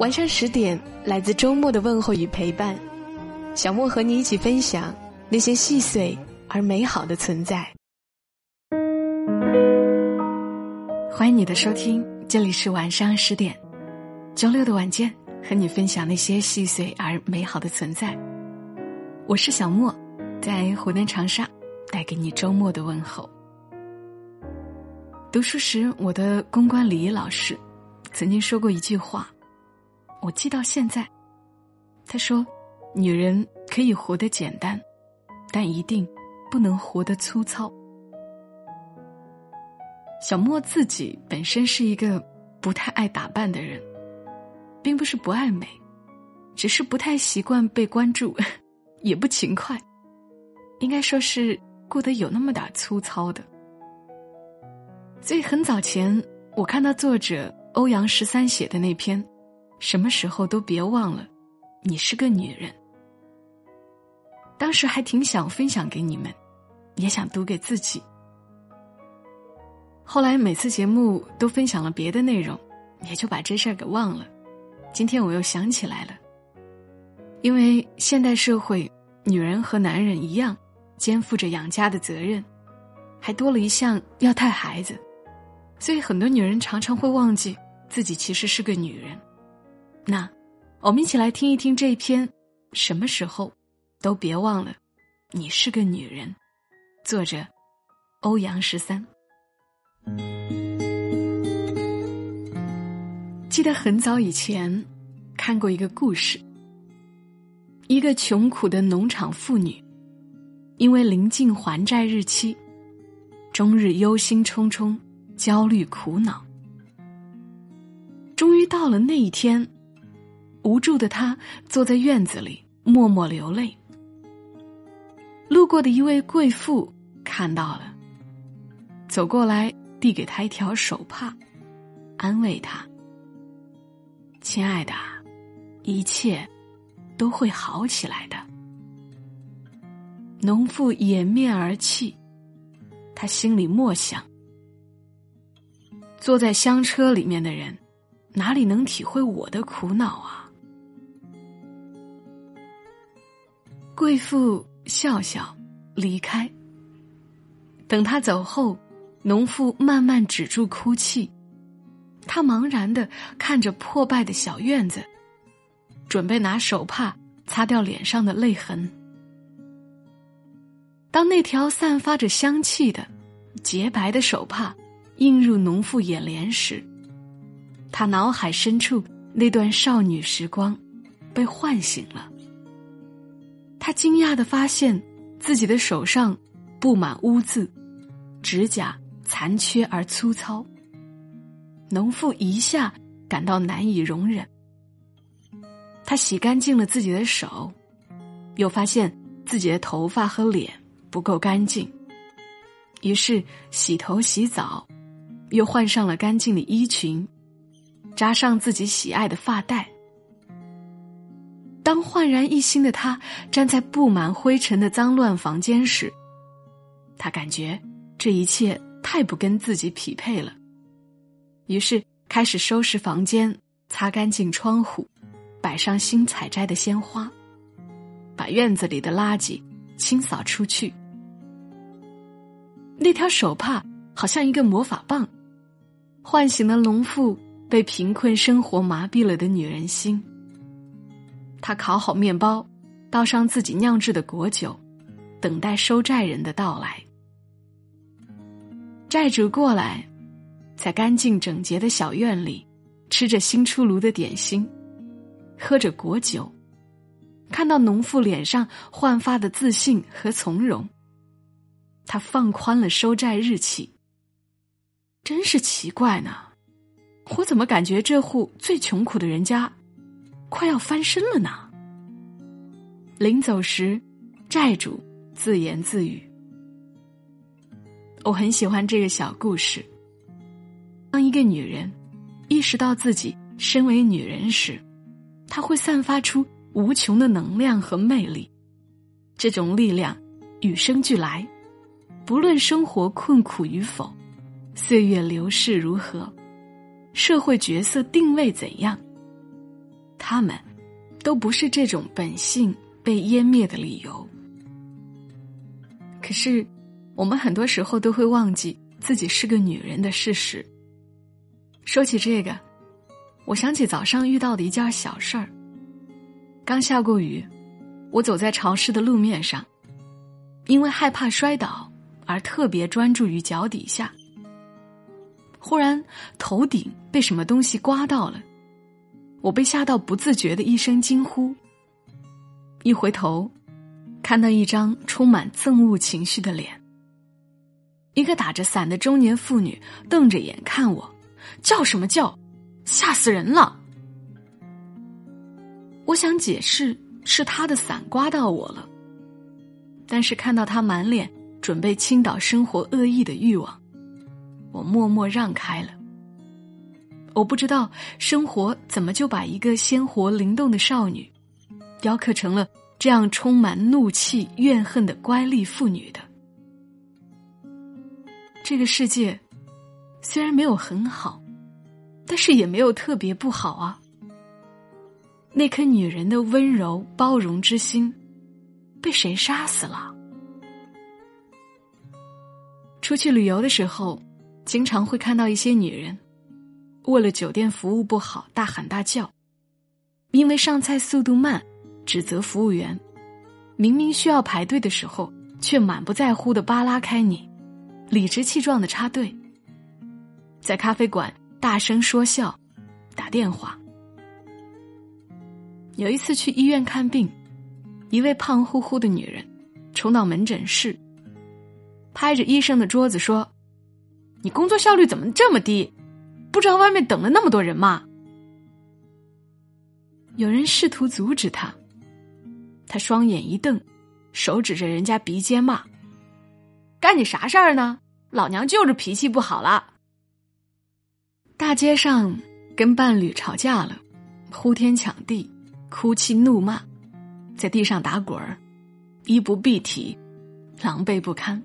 晚上十点，来自周末的问候与陪伴，小莫和你一起分享那些细碎而美好的存在。欢迎你的收听，这里是晚上十点，周六的晚间，和你分享那些细碎而美好的存在。我是小莫，在湖南长沙，带给你周末的问候。读书时，我的公关礼仪老师曾经说过一句话。我记到现在，他说：“女人可以活得简单，但一定不能活得粗糙。”小莫自己本身是一个不太爱打扮的人，并不是不爱美，只是不太习惯被关注，也不勤快，应该说是过得有那么点粗糙的。所以很早前，我看到作者欧阳十三写的那篇。什么时候都别忘了，你是个女人。当时还挺想分享给你们，也想读给自己。后来每次节目都分享了别的内容，也就把这事儿给忘了。今天我又想起来了，因为现代社会，女人和男人一样，肩负着养家的责任，还多了一项要带孩子，所以很多女人常常会忘记自己其实是个女人。那，我们一起来听一听这一篇。什么时候，都别忘了，你是个女人。作者：欧阳十三。记得很早以前看过一个故事，一个穷苦的农场妇女，因为临近还债日期，终日忧心忡忡、焦虑苦恼。终于到了那一天。无助的他坐在院子里默默流泪。路过的一位贵妇看到了，走过来递给他一条手帕，安慰他：“亲爱的，一切都会好起来的。”农妇掩面而泣，他心里默想：坐在香车里面的人，哪里能体会我的苦恼啊？贵妇笑笑，离开。等他走后，农妇慢慢止住哭泣，他茫然的看着破败的小院子，准备拿手帕擦掉脸上的泪痕。当那条散发着香气的洁白的手帕映入农妇眼帘时，他脑海深处那段少女时光被唤醒了。他惊讶的发现，自己的手上布满污渍，指甲残缺而粗糙。农妇一下感到难以容忍。他洗干净了自己的手，又发现自己的头发和脸不够干净，于是洗头洗澡，又换上了干净的衣裙，扎上自己喜爱的发带。当焕然一新的他站在布满灰尘的脏乱房间时，他感觉这一切太不跟自己匹配了，于是开始收拾房间，擦干净窗户，摆上新采摘的鲜花，把院子里的垃圾清扫出去。那条手帕好像一个魔法棒，唤醒了农妇被贫困生活麻痹了的女人心。他烤好面包，倒上自己酿制的果酒，等待收债人的到来。债主过来，在干净整洁的小院里，吃着新出炉的点心，喝着果酒，看到农妇脸上焕发的自信和从容，他放宽了收债日期。真是奇怪呢，我怎么感觉这户最穷苦的人家快要翻身了呢？临走时，债主自言自语：“我很喜欢这个小故事。当一个女人意识到自己身为女人时，她会散发出无穷的能量和魅力。这种力量与生俱来，不论生活困苦与否，岁月流逝如何。”社会角色定位怎样？他们都不是这种本性被湮灭的理由。可是，我们很多时候都会忘记自己是个女人的事实。说起这个，我想起早上遇到的一件小事儿。刚下过雨，我走在潮湿的路面上，因为害怕摔倒而特别专注于脚底下。忽然，头顶被什么东西刮到了，我被吓到，不自觉的一声惊呼。一回头，看到一张充满憎恶情绪的脸。一个打着伞的中年妇女瞪着眼看我，叫什么叫？吓死人了！我想解释是他的伞刮到我了，但是看到他满脸准备倾倒生活恶意的欲望。我默默让开了。我不知道生活怎么就把一个鲜活灵动的少女，雕刻成了这样充满怒气怨恨的乖戾妇女的。这个世界虽然没有很好，但是也没有特别不好啊。那颗女人的温柔包容之心，被谁杀死了？出去旅游的时候。经常会看到一些女人，为了酒店服务不好大喊大叫，因为上菜速度慢，指责服务员，明明需要排队的时候，却满不在乎的扒拉开你，理直气壮的插队，在咖啡馆大声说笑，打电话。有一次去医院看病，一位胖乎乎的女人冲到门诊室，拍着医生的桌子说。你工作效率怎么这么低？不知道外面等了那么多人吗？有人试图阻止他，他双眼一瞪，手指着人家鼻尖骂：“干你啥事儿呢？老娘就是脾气不好了。”大街上跟伴侣吵架了，呼天抢地，哭泣怒骂，在地上打滚儿，衣不蔽体，狼狈不堪。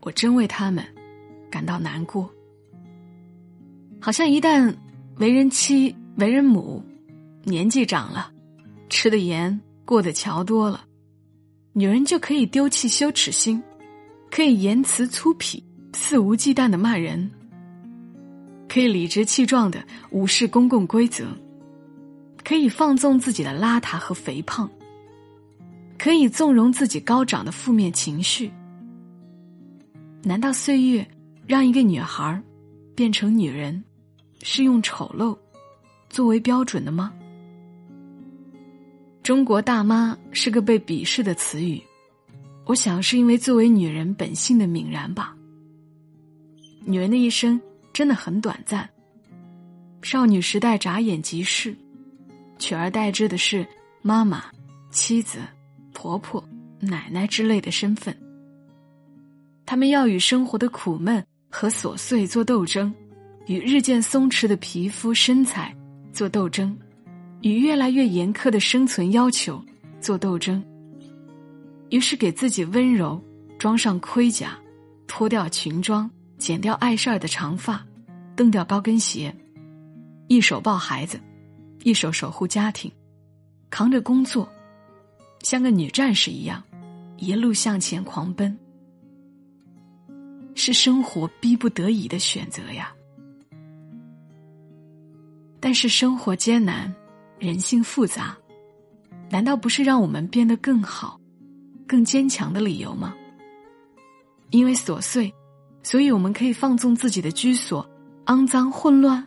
我真为他们。感到难过，好像一旦为人妻、为人母，年纪长了，吃的盐、过的桥多了，女人就可以丢弃羞耻心，可以言辞粗鄙、肆无忌惮的骂人，可以理直气壮的无视公共规则，可以放纵自己的邋遢和肥胖，可以纵容自己高涨的负面情绪。难道岁月？让一个女孩变成女人，是用丑陋作为标准的吗？中国大妈是个被鄙视的词语，我想是因为作为女人本性的泯然吧。女人的一生真的很短暂，少女时代眨眼即逝，取而代之的是妈妈、妻子、婆婆、奶奶之类的身份。她们要与生活的苦闷。和琐碎做斗争，与日渐松弛的皮肤身材做斗争，与越来越严苛的生存要求做斗争。于是给自己温柔装上盔甲，脱掉裙装，剪掉碍事儿的长发，蹬掉高跟鞋，一手抱孩子，一手守护家庭，扛着工作，像个女战士一样，一路向前狂奔。是生活逼不得已的选择呀。但是生活艰难，人性复杂，难道不是让我们变得更好、更坚强的理由吗？因为琐碎，所以我们可以放纵自己的居所，肮脏混乱；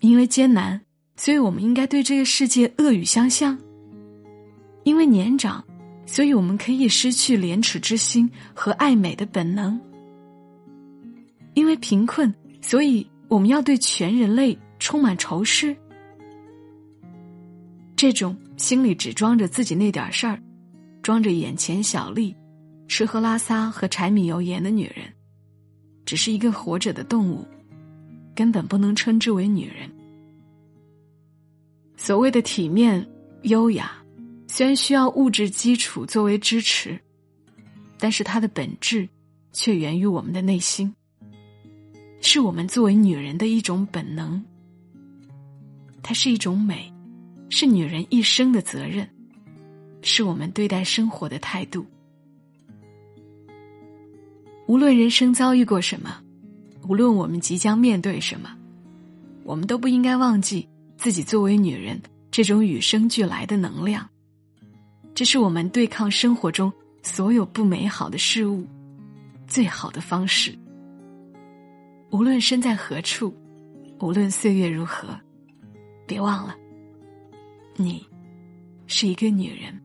因为艰难，所以我们应该对这个世界恶语相向；因为年长。所以我们可以失去廉耻之心和爱美的本能，因为贫困，所以我们要对全人类充满仇视？这种心里只装着自己那点事儿，装着眼前小利，吃喝拉撒和柴米油盐的女人，只是一个活着的动物，根本不能称之为女人。所谓的体面、优雅，虽然需要物质基础作为支持，但是它的本质却源于我们的内心。是我们作为女人的一种本能，它是一种美，是女人一生的责任，是我们对待生活的态度。无论人生遭遇过什么，无论我们即将面对什么，我们都不应该忘记自己作为女人这种与生俱来的能量。这是我们对抗生活中所有不美好的事物最好的方式。无论身在何处，无论岁月如何，别忘了，你是一个女人。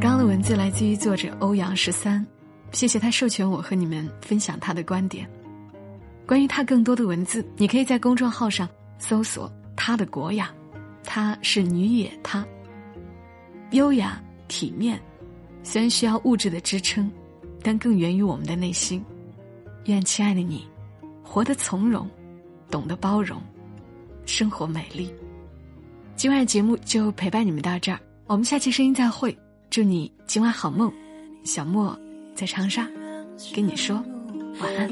刚刚的文字来自于作者欧阳十三，谢谢他授权我和你们分享他的观点。关于他更多的文字，你可以在公众号上搜索“他的国雅”，他是女野他。优雅体面，虽然需要物质的支撑，但更源于我们的内心。愿亲爱的你，活得从容，懂得包容，生活美丽。今晚的节目就陪伴你们到这儿，我们下期声音再会。祝你今晚好梦，小莫在长沙跟你说晚安。